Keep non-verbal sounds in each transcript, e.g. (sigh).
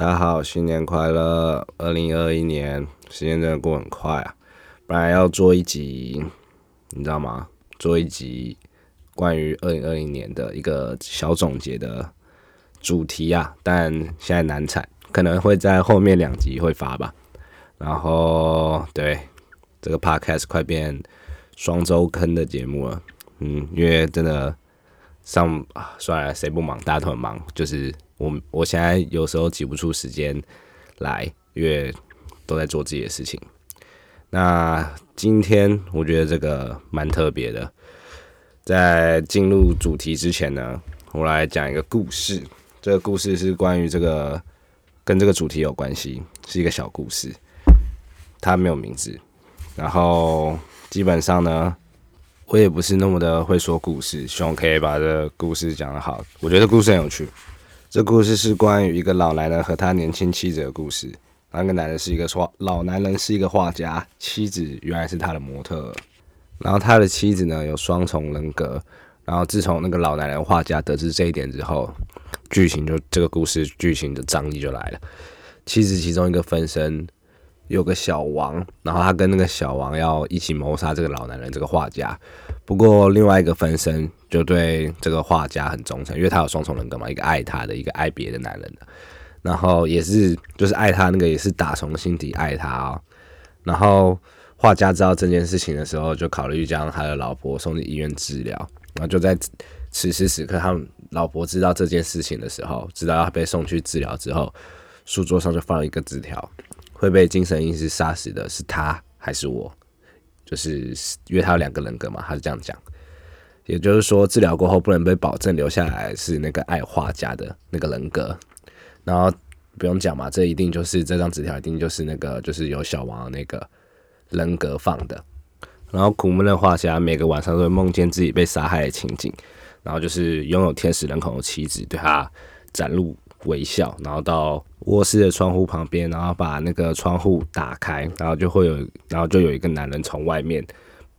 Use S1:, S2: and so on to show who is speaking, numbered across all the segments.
S1: 大家好，新年快乐！二零二一年，时间真的过很快啊。本来要做一集，你知道吗？做一集关于二零二零年的一个小总结的主题啊，但现在难产，可能会在后面两集会发吧。然后，对这个 podcast 快变双周坑的节目了，嗯，因为真的上啊，算了，谁不忙？大家都很忙，就是我我现在有时候挤不出时间来，因为都在做自己的事情。那今天我觉得这个蛮特别的，在进入主题之前呢，我来讲一个故事。这个故事是关于这个跟这个主题有关系，是一个小故事。它没有名字，然后基本上呢，我也不是那么的会说故事，希望可以把这故事讲得好。我觉得故事很有趣。这故事是关于一个老男人和他年轻妻子的故事。那个男人是一个画，老男人是一个画家，妻子原来是他的模特。然后他的妻子呢有双重人格。然后自从那个老男人画家得知这一点之后，剧情就这个故事剧情的张力就来了。妻子其中一个分身。有个小王，然后他跟那个小王要一起谋杀这个老男人，这个画家。不过另外一个分身就对这个画家很忠诚，因为他有双重人格嘛，一个爱他的，一个爱别的男人的。然后也是就是爱他那个也是打从心底爱他哦。然后画家知道这件事情的时候，就考虑将他的老婆送进医院治疗。然后就在此时此刻，他老婆知道这件事情的时候，知道要被送去治疗之后，书桌上就放了一个纸条。会被精神医师杀死的是他还是我？就是因为他有两个人格嘛，他是这样讲。也就是说，治疗过后不能被保证留下来是那个爱画家的那个人格。然后不用讲嘛，这一定就是这张纸条，一定就是那个就是有小王那个人格放的。然后苦闷的画家每个晚上都会梦见自己被杀害的情景，然后就是拥有天使人口的妻子对他展露微笑，然后到。卧室的窗户旁边，然后把那个窗户打开，然后就会有，然后就有一个男人从外面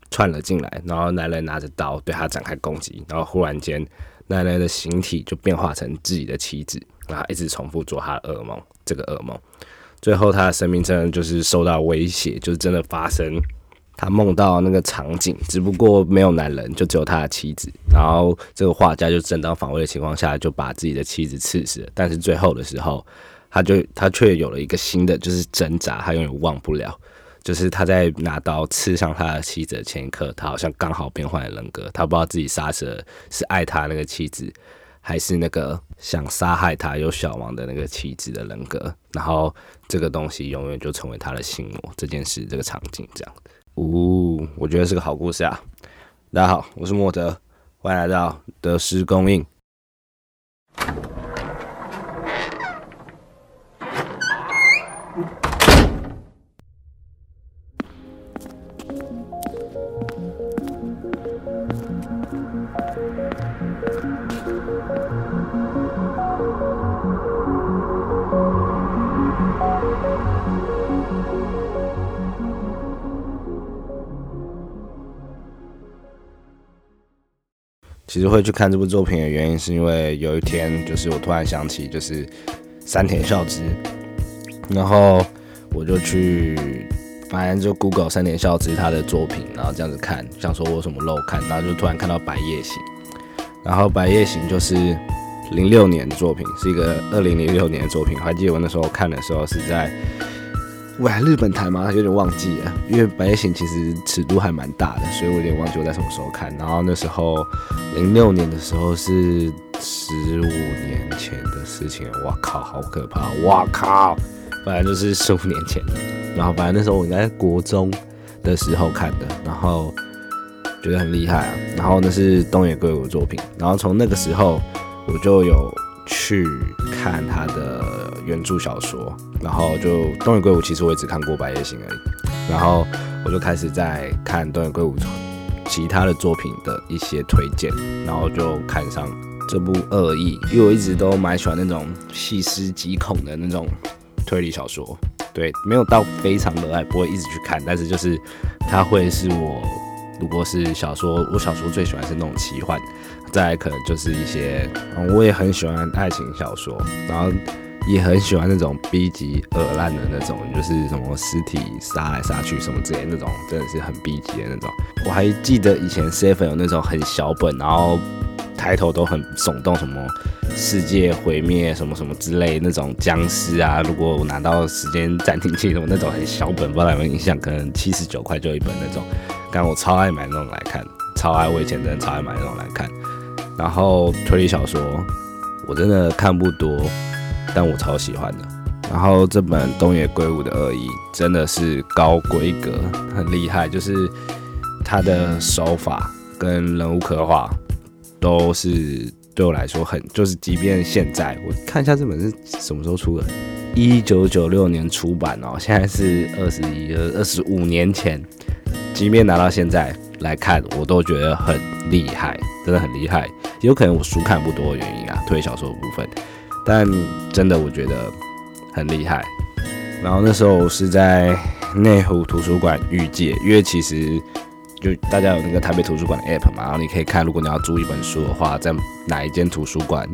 S1: 窜了进来，然后男人拿着刀对他展开攻击，然后忽然间，男人的形体就变化成自己的妻子，然后一直重复做他的噩梦，这个噩梦，最后他的生命真的就是受到威胁，就是真的发生。他梦到那个场景，只不过没有男人，就只有他的妻子。然后这个画家就正当防卫的情况下，就把自己的妻子刺死了。但是最后的时候，他就他却有了一个新的，就是挣扎，他永远忘不了。就是他在拿刀刺伤他的妻子的前一刻，他好像刚好变换了人格。他不知道自己杀死了是爱他那个妻子，还是那个想杀害他有小王的那个妻子的人格。然后这个东西永远就成为他的心魔。这件事，这个场景，这样。呜，我觉得是个好故事啊！大家好，我是莫德，欢迎来到德施供应。其实会去看这部作品的原因，是因为有一天，就是我突然想起，就是山田孝之，然后我就去，反正就 Google 山田孝之他的作品，然后这样子看，想说我什么漏看，然后就突然看到《白夜行》，然后《白夜行》就是零六年的作品，是一个二零零六年的作品，还记得我那时候看的时候是在。喂，日本台吗？有点忘记了，因为《白夜行》其实尺度还蛮大的，所以我有点忘记我在什么时候看。然后那时候零六年的时候是十五年前的事情，哇靠，好可怕！哇靠，反正就是十五年前的。然后反正那时候我应该在国中的时候看的，然后觉得很厉害啊。然后那是东野圭吾作品，然后从那个时候我就有去看他的。原著小说，然后就东野圭吾，其实我也只看过《白夜行》而已。然后我就开始在看东野圭吾其他的作品的一些推荐，然后就看上这部《恶意》，因为我一直都蛮喜欢那种细思极恐的那种推理小说。对，没有到非常的爱，不会一直去看，但是就是它会是我如果是小说，我小说最喜欢是那种奇幻，再来可能就是一些，我也很喜欢爱情小说，然后。也很喜欢那种 B 级恶烂的那种，就是什么尸体杀来杀去什么之类那种，真的是很 B 级的那种。我还记得以前 Seven 有那种很小本，然后抬头都很耸动，什么世界毁灭什么什么之类那种僵尸啊。如果我拿到时间暂停器什么那种很小本，不知道有没有印象？可能七十九块就一本那种。刚我超爱买那种来看，超爱，我以前真的超爱买那种来看。然后推理小说，我真的看不多。但我超喜欢的，然后这本东野圭吾的恶意真的是高规格，很厉害，就是他的手法跟人物刻画都是对我来说很，就是即便现在我看一下这本是什么时候出的，一九九六年出版哦，现在是二十一二二十五年前，即便拿到现在来看，我都觉得很厉害，真的很厉害，有可能我书看不多的原因啊，推小说的部分。但真的我觉得很厉害。然后那时候是在内湖图书馆遇借，因为其实就大家有那个台北图书馆的 app 嘛，然后你可以看，如果你要租一本书的话，在哪一间图书馆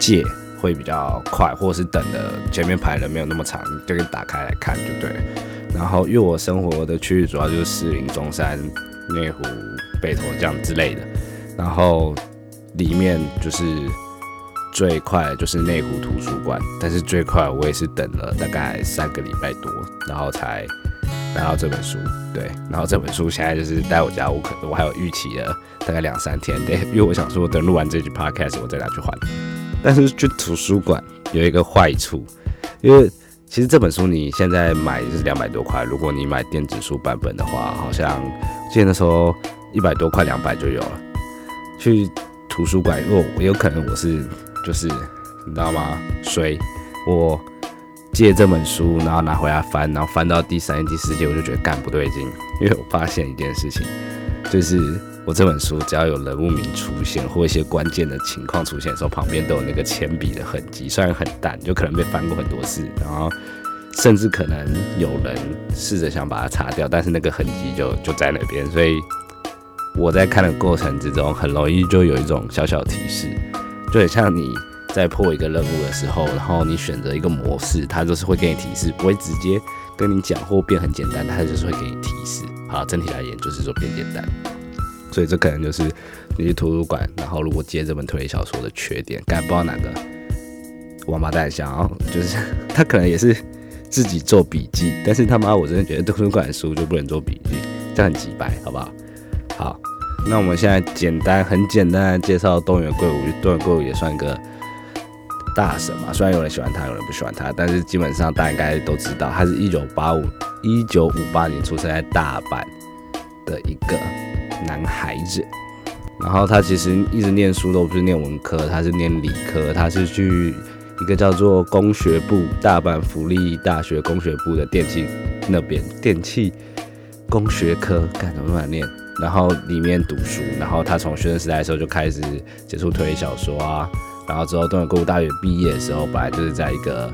S1: 借会比较快，或者是等的前面排人没有那么长，就可以打开来看就对。然后因为我生活的区域主要就是士林、中山、内湖、北投这样之类的，然后里面就是。最快就是内湖图书馆，但是最快我也是等了大概三个礼拜多，然后才拿到这本书。对，然后这本书现在就是在我家，我可我还有预期了大概两三天，对，(laughs) 因为我想说等录完这句 podcast 我再拿去还。但是去图书馆有一个坏处，因为其实这本书你现在买就是两百多块，如果你买电子书版本的话，好像记得那时候一百多块两百就有了。去图书馆，因为我有可能我是。就是你知道吗？所以我借这本书，然后拿回来翻，然后翻到第三页、第四页，我就觉得干不对劲，因为我发现一件事情，就是我这本书只要有人物名出现或一些关键的情况出现的时候，旁边都有那个铅笔的痕迹，虽然很淡，就可能被翻过很多次，然后甚至可能有人试着想把它擦掉，但是那个痕迹就就在那边，所以我在看的过程之中，很容易就有一种小小提示。就像你在破一个任务的时候，然后你选择一个模式，它就是会给你提示，不会直接跟你讲或变很简单，它就是会给你提示。好，整体来言就是说变简单。所以这可能就是你去图书馆，然后如果接这本推理小说的缺点，该不知道哪个王八蛋想要，就是 (laughs) 他可能也是自己做笔记，但是他妈我真的觉得图书馆的书就不能做笔记，这样很几白，好不好？好。那我们现在简单很简单的介绍东野圭吾，东野圭吾也算一个大神嘛。虽然有人喜欢他，有人不喜欢他，但是基本上大家应该都知道，他是一九八五一九五八年出生在大阪的一个男孩子。然后他其实一直念书都不是念文科，他是念理科，他是去一个叫做工学部大阪福利大学工学部的电器那边电器工学科，干什么乱念？然后里面读书，然后他从学生时代的时候就开始接触推理小说啊，然后之后东野圭吾大学毕业的时候，本来就是在一个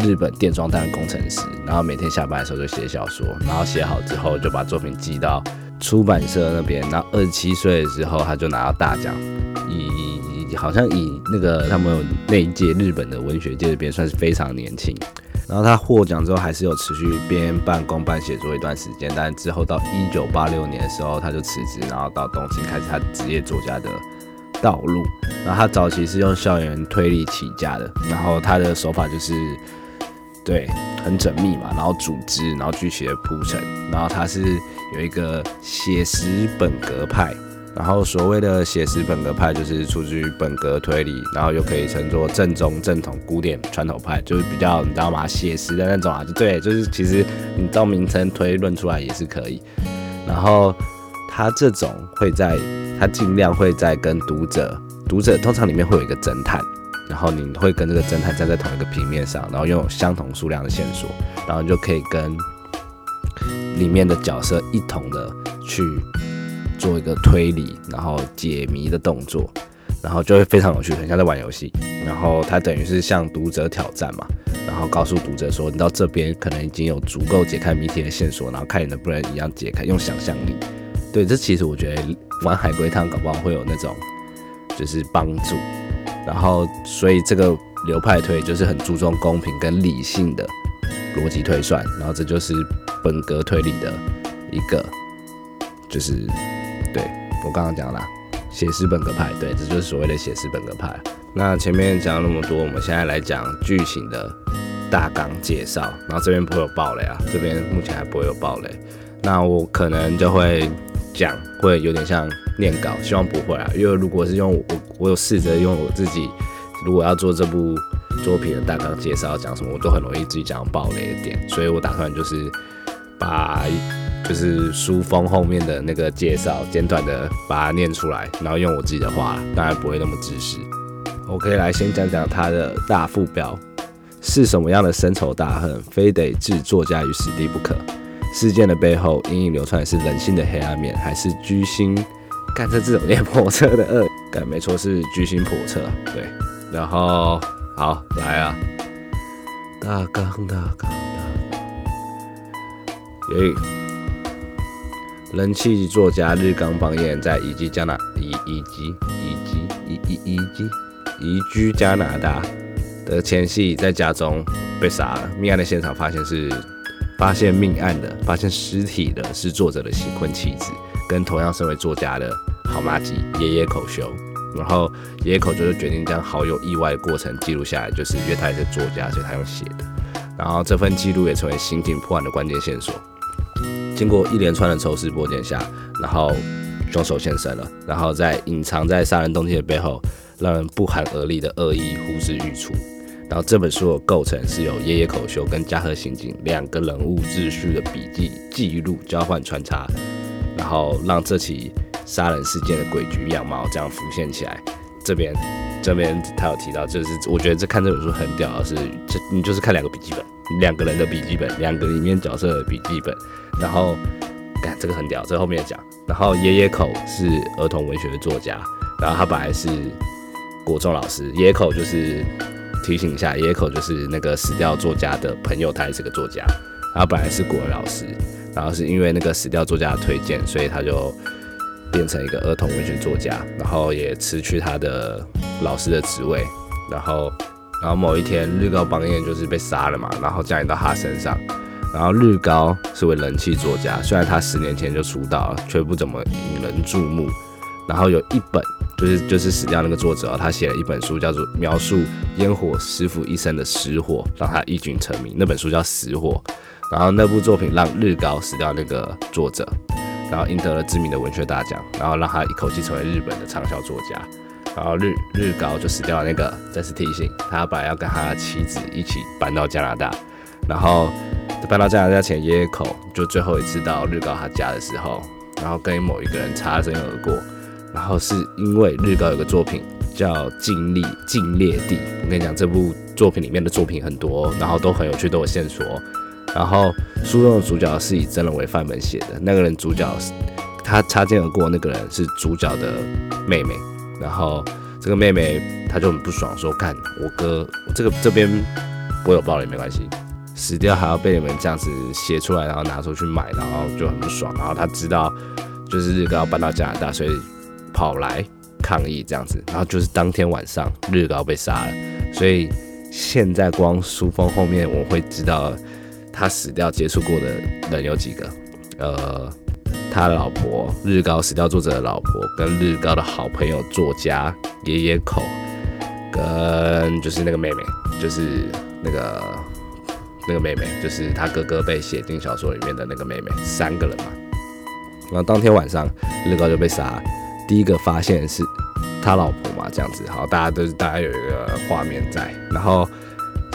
S1: 日本电装当工程师，然后每天下班的时候就写小说，然后写好之后就把作品寄到出版社那边，然后二十七岁的时候他就拿到大奖，以以好像以那个他们那一届日本的文学界这边算是非常年轻。然后他获奖之后，还是有持续边办公办写作一段时间，但之后到一九八六年的时候，他就辞职，然后到东京开始他职业作家的道路。然后他早期是用校园推理起家的，然后他的手法就是对很缜密嘛，然后组织，然后具体的铺陈，然后他是有一个写实本格派。然后所谓的写实本格派，就是出自于本格推理，然后又可以称作正宗正统古典传统派，就是比较你知道吗？写实的那种啊，就对，就是其实你照名称推论出来也是可以。然后他这种会在，他尽量会在跟读者，读者通常里面会有一个侦探，然后你会跟这个侦探站在同一个平面上，然后拥有相同数量的线索，然后就可以跟里面的角色一同的去。做一个推理，然后解谜的动作，然后就会非常有趣，很像在玩游戏。然后他等于是向读者挑战嘛，然后告诉读者说，你到这边可能已经有足够解开谜题的线索，然后看你能不能一样解开，用想象力。对，这其实我觉得玩海龟汤搞不好会有那种就是帮助。然后所以这个流派推，就是很注重公平跟理性的逻辑推算，然后这就是本格推理的一个，就是对我刚刚讲了，写实本格派，对，这就是所谓的写实本格派。那前面讲了那么多，我们现在来讲剧情的大纲介绍，然后这边不会有暴雷啊，这边目前还不会有暴雷。那我可能就会讲，会有点像念稿，希望不会啊，因为如果是用我，我有试着用我自己，如果要做这部作品的大纲介绍讲什么，我都很容易自己讲暴雷的点，所以我打算就是把就是书封后面的那个介绍简短的把它念出来，然后用我自己的话，当然不会那么知识。我可以来先讲讲它的大副标是什么样的深仇大恨，非得置作家于死地不可。事件的背后隐隐流传的是人性的黑暗面，还是居心干这这种练叵测的恶？干 (laughs) 没错，是居心叵测。对，然后好来啊，大纲大纲大纲，耶！人气作家日冈邦彦在移居加拿以以及以及以以以及移居加拿大的前夕，在家中被杀了。命案的现场发现是。发现命案的、发现尸体的是作者的新婚妻子，跟同样身为作家的好妈吉爷爷口修。然后爷爷口修就决定将好友意外的过程记录下来，就是因为他是作家，所以他用写的。然后这份记录也成为刑警破案的关键线索。经过一连串的抽丝剥茧下，然后凶手现身了。然后在隐藏在杀人动机的背后，让人不寒而栗的恶意呼之欲出。然后这本书的构成是由爷爷口修跟加贺刑警两个人物秩序的笔记记录交换穿插，然后让这起杀人事件的诡谲样貌这样浮现起来。这边这边他有提到，就是我觉得这看这本书很屌的是，这你就是看两个笔记本，两个人的笔记本，两个里面角色的笔记本，然后干这个很屌，这后面讲。然后爷爷口是儿童文学的作家，然后他本来是国中老师，爷爷口就是。提醒一下，野口就是那个死掉作家的朋友，他也是个作家。然后本来是国文老师，然后是因为那个死掉作家的推荐，所以他就变成一个儿童文学作家，然后也辞去他的老师的职位。然后，然后某一天，日高邦彦就是被杀了嘛，然后降临到他身上。然后日高是位人气作家，虽然他十年前就出道，却不怎么引人注目。然后有一本。就是就是死掉那个作者，他写了一本书，叫做描述烟火师傅一生的死火，让他一举成名。那本书叫《死火》，然后那部作品让日高死掉那个作者，然后赢得了知名的文学大奖，然后让他一口气成为日本的畅销作家。然后日日高就死掉了那个，再次提醒他本来要跟他的妻子一起搬到加拿大，然后搬到加拿大前，爷爷口就最后一次到日高他家的时候，然后跟某一个人擦身而过。然后是因为日高有个作品叫《静力静烈地》，我跟你讲，这部作品里面的作品很多，然后都很有趣，都有线索。然后书中的主角是以真人为范本写的，那个人主角他擦肩而过，那个人是主角的妹妹。然后这个妹妹她就很不爽，说：“干我哥，这个这边我有爆了也没关系，死掉还要被你们这样子写出来，然后拿出去卖，然后就很不爽。然后他知道就是日高搬到加拿大，所以。跑来抗议这样子，然后就是当天晚上日高被杀了，所以现在光书封后面我会知道他死掉接触过的人有几个，呃，他老婆日高死掉作者的老婆，跟日高的好朋友作家爷爷口，跟就是那个妹妹，就是那个那个妹妹，就是他哥哥被写进小说里面的那个妹妹，三个人嘛，然后当天晚上日高就被杀。第一个发现是他老婆嘛，这样子，好，大家都是大家有一个画面在，然后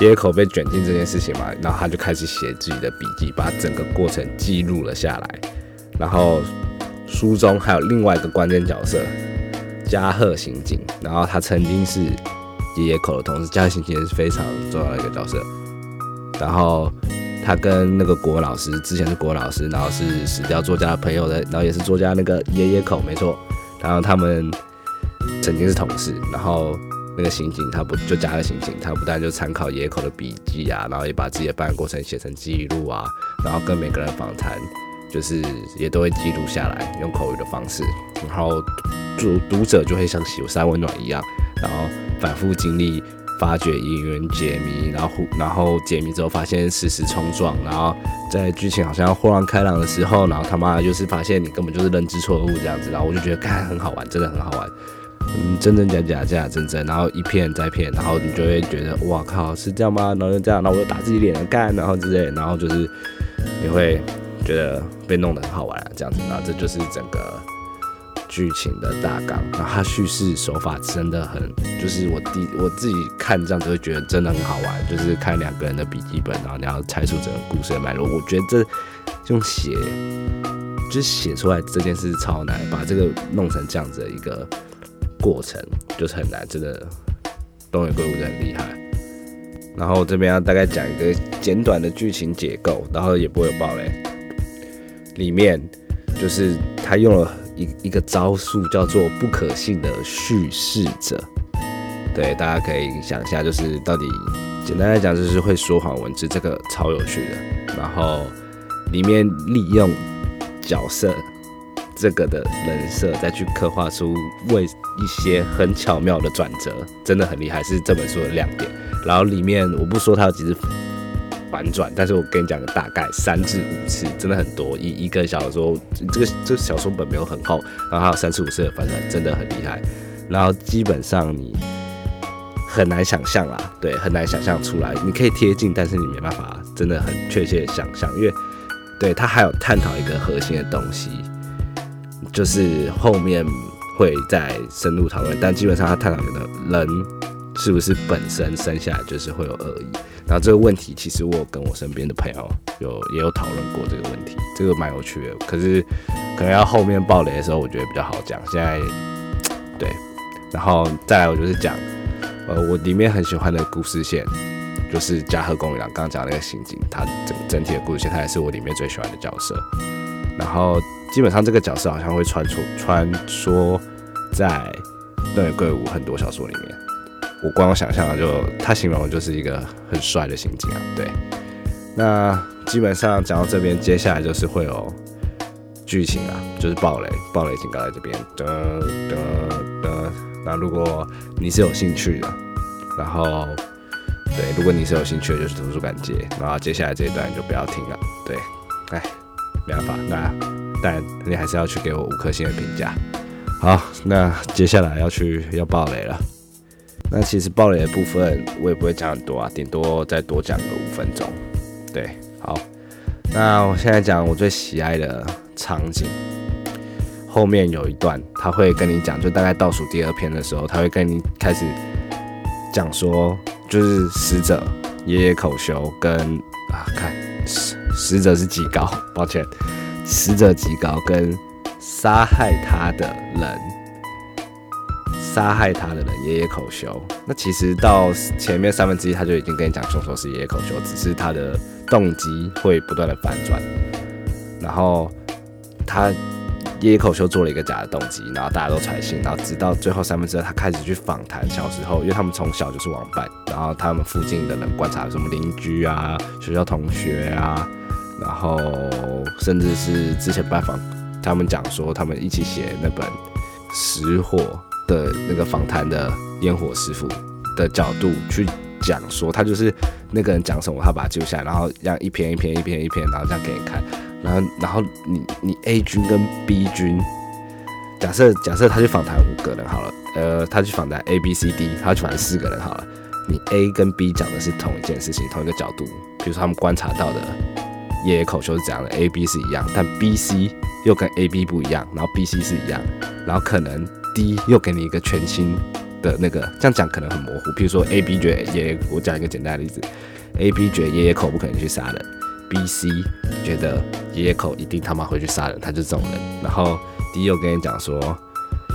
S1: 野口被卷进这件事情嘛，然后他就开始写自己的笔记，把整个过程记录了下来。然后书中还有另外一个关键角色加贺刑警，然后他曾经是野口的同事，加贺刑警是非常重要的一个角色。然后他跟那个国老师之前是国老师，然后是死掉作家的朋友的，然后也是作家那个野野口，没错。然后他们曾经是同事，然后那个刑警他不就加了刑警，他不但就参考野口的笔记啊，然后也把自己的办案过程写成记录啊，然后跟每个人访谈，就是也都会记录下来，用口语的方式，然后读读者就会像喜山温暖一样，然后反复经历发掘疑云解谜，然后然后解谜之后发现事实冲撞，然后在剧情好像豁然开朗的时候，然后他妈就是发现你根本就是认知错误这样子，然后我就觉得看很好玩，真的很好玩。嗯，真真假假，假假真真，然后一骗再骗，然后你就会觉得哇靠，是这样吗？然后就这样，然后我就打自己脸干，然后之类，然后就是你会觉得被弄得很好玩啊，这样子，然后这就是整个剧情的大纲。然后它叙事手法真的很，就是我第我自己看这样子会觉得真的很好玩，就是看两个人的笔记本，然后你要猜出整个故事的脉络。我觉得这用写，就写出来这件事超难，把这个弄成这样子的一个。过程就是很难，真的，东野圭吾真的很厉害。然后这边要大概讲一个简短的剧情结构，然后也不会有暴雷。里面就是他用了一一个招数，叫做不可信的叙事者。对，大家可以想一下，就是到底简单来讲，就是会说谎文字，这个超有趣的。然后里面利用角色。这个的人设再去刻画出为一些很巧妙的转折，真的很厉害，是这本书的亮点。然后里面我不说它有几次反转，但是我跟你讲个大概三至五次，真的很多。一一个小说，这个这个小说本没有很厚，然后还有三至五次的反转，真的很厉害。然后基本上你很难想象啦，对，很难想象出来。你可以贴近，但是你没办法真的很确切想象，因为对他还有探讨一个核心的东西。就是后面会再深入讨论，但基本上他探讨的人是不是本身生下来就是会有恶意，然后这个问题其实我跟我身边的朋友有也有讨论过这个问题，这个蛮有趣的。可是可能要后面爆雷的时候，我觉得比较好讲。现在对，然后再来我就是讲，呃，我里面很喜欢的故事线就是嘉禾公园刚刚讲那个刑警，他整整体的故事线，他也是我里面最喜欢的角色。然后基本上这个角色好像会穿出穿梭在东野圭吾很多小说里面。我光想象就他形容就是一个很帅的刑警啊。对，那基本上讲到这边，接下来就是会有剧情啊，就是暴雷，暴雷警告在这边。噔噔噔。那如果你是有兴趣的，然后对，如果你是有兴趣的，就是图书馆接。然后接下来这一段就不要听了。对，哎。没办法，那但你还是要去给我五颗星的评价。好，那接下来要去要爆雷了。那其实爆雷的部分我也不会讲很多啊，顶多再多讲个五分钟。对，好，那我现在讲我最喜爱的场景。后面有一段他会跟你讲，就大概倒数第二篇的时候，他会跟你开始讲说，就是死者爷爷口修跟啊看。死者是极高，抱歉，死者极高跟杀害他的人，杀害他的人爷爷口修。那其实到前面三分之一他就已经跟你讲凶手是爷爷口修，只是他的动机会不断的反转。然后他爷爷口修做了一个假的动机，然后大家都揣信，然后直到最后三分之二他开始去访谈小时候，因为他们从小就是网伴，然后他们附近的人观察什么邻居啊、学校同学啊。然后，甚至是之前拜访他们讲说，他们一起写那本失火的那个访谈的烟火师傅的角度去讲说，他就是那个人讲什么，他把它记录下来，然后让一篇一篇一篇一篇，然后这样给你看。然后，然后你你 A 军跟 B 军，假设假设他去访谈五个人好了，呃，他去访谈 A B C D，他去访谈四个人好了，你 A 跟 B 讲的是同一件事情，同一个角度，比如说他们观察到的。爷爷口修是这样的，A、B 是一样，但 B、C 又跟 A、B 不一样，然后 B、C 是一样，然后可能 D 又给你一个全新的那个，这样讲可能很模糊。譬如说 A、B 觉得爷爷，我讲一个简单的例子，A、B 觉得爷爷口不可能去杀人，B、C 觉得爷爷口一定他妈会去杀人，他就是这种人。然后 D 又跟你讲说，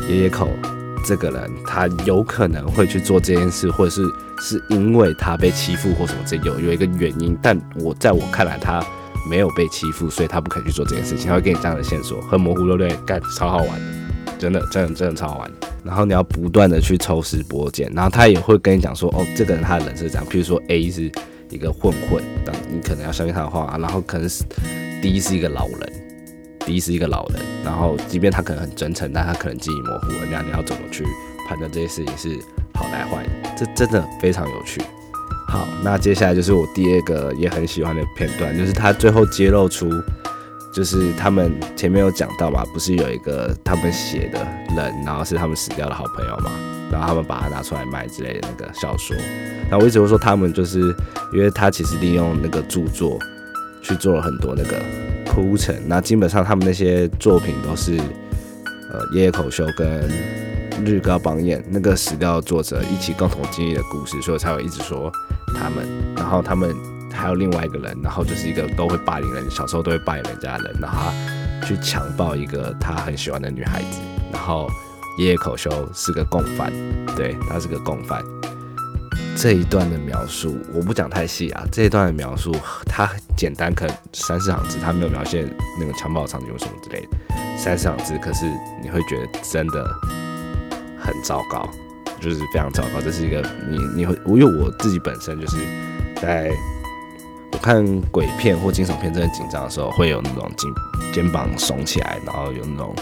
S1: 爷爷口这个人他有可能会去做这件事，或者是是因为他被欺负或什么这有有一个原因，但我在我看来他。没有被欺负，所以他不肯去做这件事情。他会给你这样的线索，很模糊，对不对？干，超好玩的，真的，真的，真的超好玩。然后你要不断的去抽丝剥茧，然后他也会跟你讲说，哦，这个人他的人是这样。譬如说 A 是一个混混，但你可能要相信他的话。然后可能是 D 是一个老人，D 是一个老人。然后即便他可能很真诚，但他可能记忆模糊了。那你要怎么去判断这些事情是好来坏？这真的非常有趣。好，那接下来就是我第二个也很喜欢的片段，就是他最后揭露出，就是他们前面有讲到嘛，不是有一个他们写的人，然后是他们死掉的好朋友嘛，然后他们把它拿出来卖之类的那个小说。那我一直会说他们就是因为他其实利用那个著作去做了很多那个铺陈，那基本上他们那些作品都是呃爷爷口秀跟。日高邦彦那个死掉的作者一起共同经历的故事，所以才会一直说他们。然后他们还有另外一个人，然后就是一个都会霸凌人，小时候都会霸凌人家的人，然后他去强暴一个他很喜欢的女孩子。然后爷爷口修是个共犯，对他是个共犯。这一段的描述我不讲太细啊，这一段的描述他简单，可能三四行字，他没有描现那个强暴场景什么之类的，三四行字，可是你会觉得真的。很糟糕，就是非常糟糕。这是一个你你会我，因为我自己本身就是在我看鬼片或惊悚片真的紧张的时候，会有那种肩肩膀耸起来，然后有那种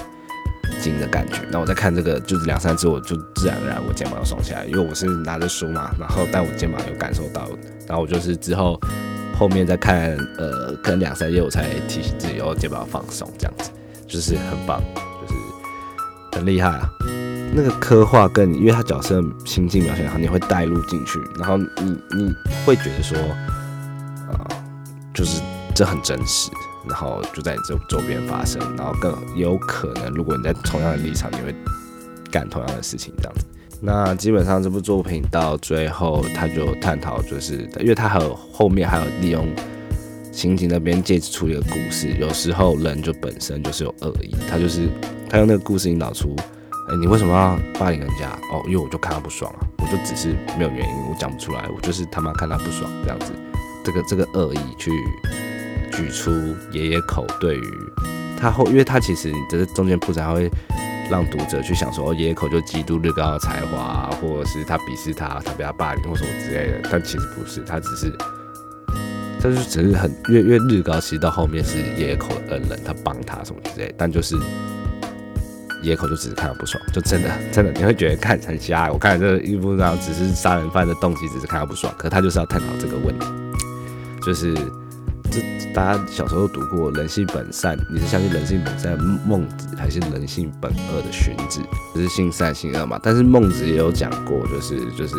S1: 惊的感觉。那我在看这个就是两三次，我就自然而然我肩膀要耸起来，因为我是拿着书嘛，然后但我肩膀有感受到，然后我就是之后后面再看呃可能两三页，我才提醒自己哦肩膀放松，这样子就是很棒，就是很厉害啊。那个刻画跟，因为他角色心境描写好，你会带入进去，然后你你会觉得说，啊，就是这很真实，然后就在你这周边发生，然后更有可能，如果你在同样的立场，你会干同样的事情这样子。那基本上这部作品到最后，他就探讨，就是因为他还有后面还有利用刑警那边借出一个故事，有时候人就本身就是有恶意，他就是他用那个故事引导出。你为什么要霸凌人家？哦，因为我就看他不爽啊，我就只是没有原因，我讲不出来，我就是他妈看他不爽这样子。这个这个恶意去举出爷爷口对于他后，因为他其实这是中间铺陈，会让读者去想说，哦，爷爷口就嫉妒日高的才华，或者是他鄙视他，他被他霸凌或什么之类的。但其实不是，他只是，他就只是很，因为因为日高其实到后面是爷爷口的恩人，他帮他什么之类，但就是。野口就只是看到不爽，就真的真的你会觉得看很瞎。我看这一部上只是杀人犯的动机，只是看到不爽，可他就是要探讨这个问题，就是这大家小时候读过“人性本善”，你是相信人性本善孟子，还是人性本恶的荀子？就是性善性恶嘛。但是孟子也有讲过，就是就是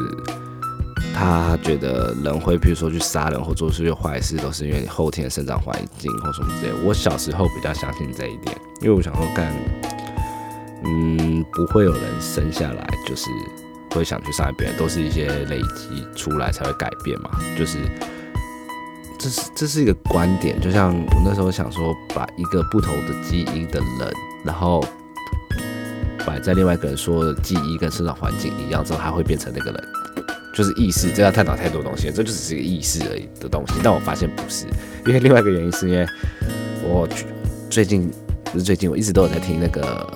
S1: 他觉得人会，比如说去杀人或做出些坏事，都是因为你后天的生长环境或什么之类。我小时候比较相信这一点，因为我想说干。嗯，不会有人生下来就是会想去伤害别人，都是一些累积出来才会改变嘛。就是这是这是一个观点，就像我那时候想说，把一个不同的基因的人，然后摆在另外一个人说的记忆跟生长环境一样之后，他会变成那个人，就是意识。这要探讨太多东西，这就只是一个意识而已的东西。但我发现不是，因为另外一个原因是因为我最近不是最近，我一直都有在听那个。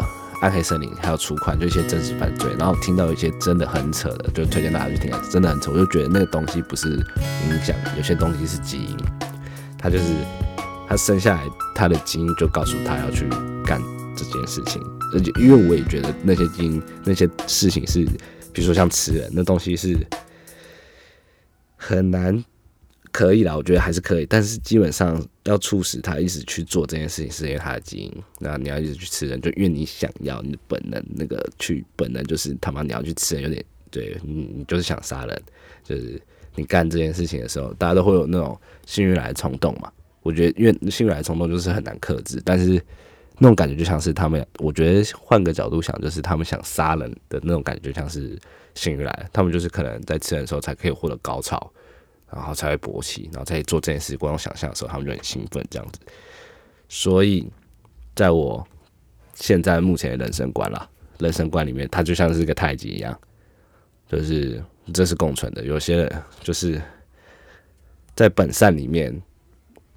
S1: 暗黑森林还有出款，就一些真实犯罪，然后听到一些真的很扯的，就推荐大家去听，真的很扯，我就觉得那个东西不是影响，有些东西是基因，他就是他生下来他的基因就告诉他要去干这件事情，而且因为我也觉得那些基因那些事情是，比如说像吃人那东西是很难。可以啦，我觉得还是可以，但是基本上要促使他一直去做这件事情，是因为他的基因。那你要一直去吃人，就因为你想要，你的本能那个去本能就是他妈你要去吃人，有点对你你就是想杀人，就是你干这件事情的时候，大家都会有那种性欲来的冲动嘛。我觉得因为性欲来的冲动就是很难克制，但是那种感觉就像是他们，我觉得换个角度想，就是他们想杀人的那种感觉，就像是性欲来，他们就是可能在吃人的时候才可以获得高潮。然后才会勃起，然后在做这件事光想象的时候，他们就很兴奋这样子。所以，在我现在目前的人生观啦，人生观里面，它就像是一个太极一样，就是这是共存的。有些人就是在本善里面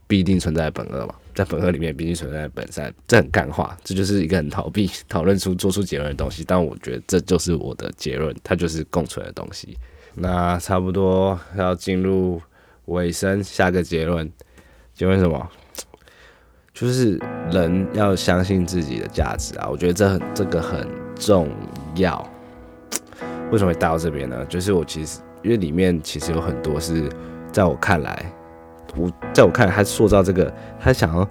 S1: 必定存在本恶嘛，在本恶里面必定存在本善，这很干话，这就是一个很逃避 (laughs) 讨论出做出结论的东西。但我觉得这就是我的结论，它就是共存的东西。那差不多要进入尾声，下个结论，结论什么？就是人要相信自己的价值啊！我觉得这很这个很重要。为什么会带到这边呢？就是我其实因为里面其实有很多是在我看来，我在我看来他塑造这个，他想要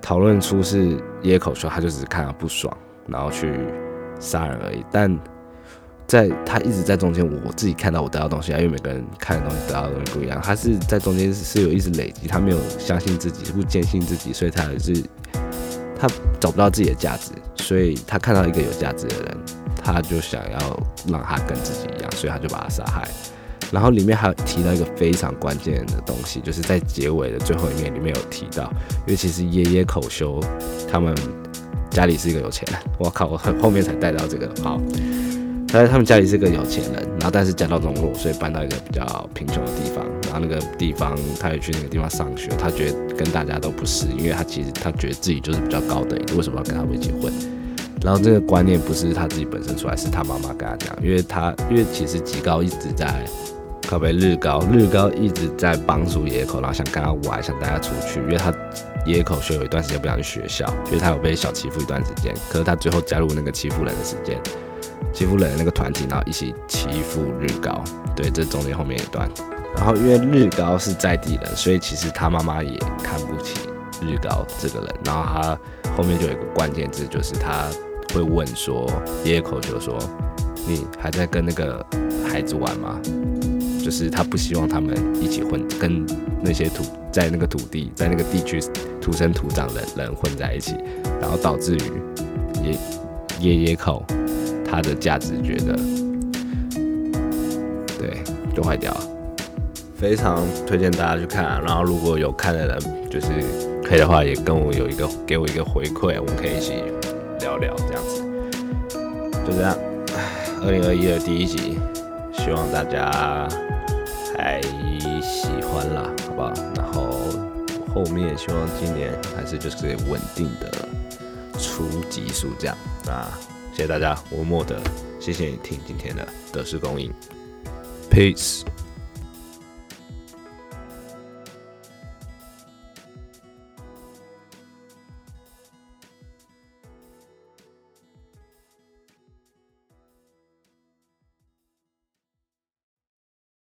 S1: 讨论出是野口说，他就只是看到不爽，然后去杀人而已。但在他一直在中间，我自己看到我得到东西啊，因为每个人看的东西得到的东西不一样。他是在中间是有一直累积，他没有相信自己，不坚信自己，所以他也是他找不到自己的价值，所以他看到一个有价值的人，他就想要让他跟自己一样，所以他就把他杀害。然后里面还有提到一个非常关键的东西，就是在结尾的最后一面里面有提到，因为其实爷爷口修他们家里是一个有钱人，我靠，我很后面才带到这个好。他他们家里是个有钱人，然后但是家道中落，所以搬到一个比较贫穷的地方。然后那个地方，他也去那个地方上学。他觉得跟大家都不是，因为他其实他觉得自己就是比较高等，为什么要跟他们结婚？然后这个观念不是他自己本身出来，是他妈妈跟他讲，因为他因为其实吉高一直在靠北日高，日高一直在帮助野口，然后想跟他玩，想带他出去，因为他野口学有一段时间不想去学校，因为他有被小欺负一段时间。可是他最后加入那个欺负人的时间。欺负人的那个团体，然后一起欺负日高，对，这中间后面一段。然后因为日高是在地人，所以其实他妈妈也看不起日高这个人。然后他后面就有一个关键字，就是他会问说，野口就说，你还在跟那个孩子玩吗？就是他不希望他们一起混，跟那些土在那个土地在那个地区土生土长的人混在一起，然后导致于野野野口。它的价值觉得，对，就坏掉了。非常推荐大家去看，然后如果有看的人，就是可以的话，也跟我有一个给我一个回馈，我们可以一起聊聊这样子。就这样，二零二一的第一集，希望大家还喜欢啦，好不好？然后后面希望今年还是就是稳定的出集数这样啊。谢谢大家，我莫德，谢谢你听今天的德式公映，Peace。